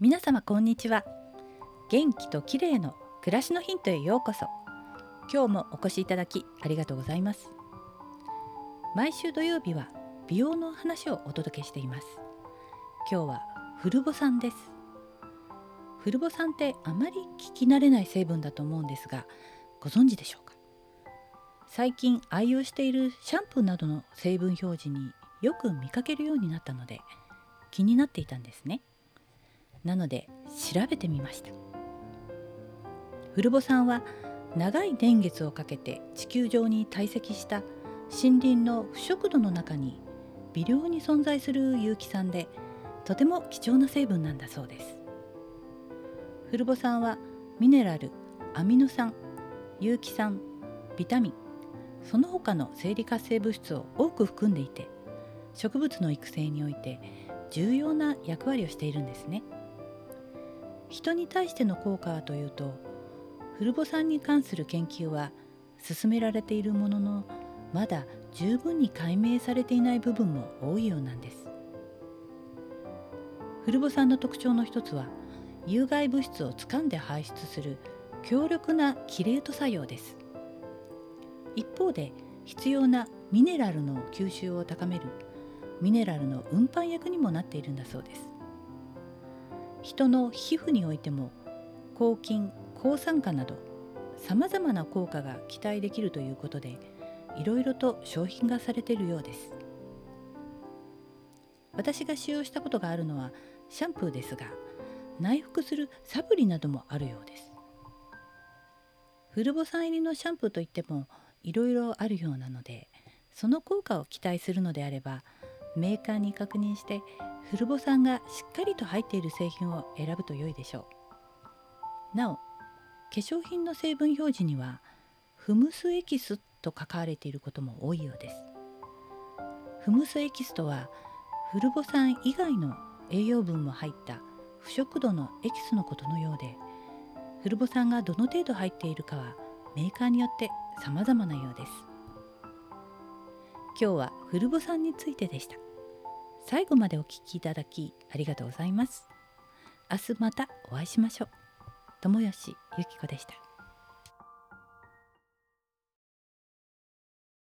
皆様こんにちは。元気と綺麗の暮らしのヒントへようこそ。今日もお越しいただきありがとうございます。毎週土曜日は美容の話をお届けしています。今日はフルボ酸です。フルボ酸ってあまり聞き慣れない成分だと思うんですがご存知でしょうか？最近愛用しているシャンプーなどの成分表示によく見かけるようになったので気になっていたんですね。なので調べてみました。フルボ酸は長い年月をかけて地球上に堆積した森林の腐食土の中に微量に存在する有機酸でとても貴重な成分なんだそうです。フルボ酸はミネラルアミノ酸有機酸ビタミンその他の生理活性物質を多く含んでいて植物の育成において重要な役割をしているんですね。人に対しての効果はというとフルボ酸に関する研究は進められているもののまだ十分に解明されていない部分も多いようなんです。フルボ酸の特徴の一つは有害物質を掴んで排出する強力なキレート作用です。一方で必要なミネラルの吸収を高めるミネラルの運搬役にもなっているんだそうです。人の皮膚においても抗菌抗酸化などさまざまな効果が期待できるということでいろいろと商品化されているようです。私が使用したことがあるのはシャンプーですが内服するサプリなどもあるようです。フルボ酸入りのシャンプーといってもいろいろあるようなのでその効果を期待するのであればメーカーに確認してフルボ酸がしっかりと入っている製品を選ぶと良いでしょう。なお化粧品の成分表示にはフムスエキスと書かれていることも多いようです。フムスエキスとはフルボ酸以外の栄養分も入った不織土のエキスのことのようでフルボ酸がどの程度入っているかはメーカーによって様々なようです。今日はフルボ酸についてでした。最後までお聞きいただきありがとうございます。明日またお会いしましょう。友吉ゆき子でした。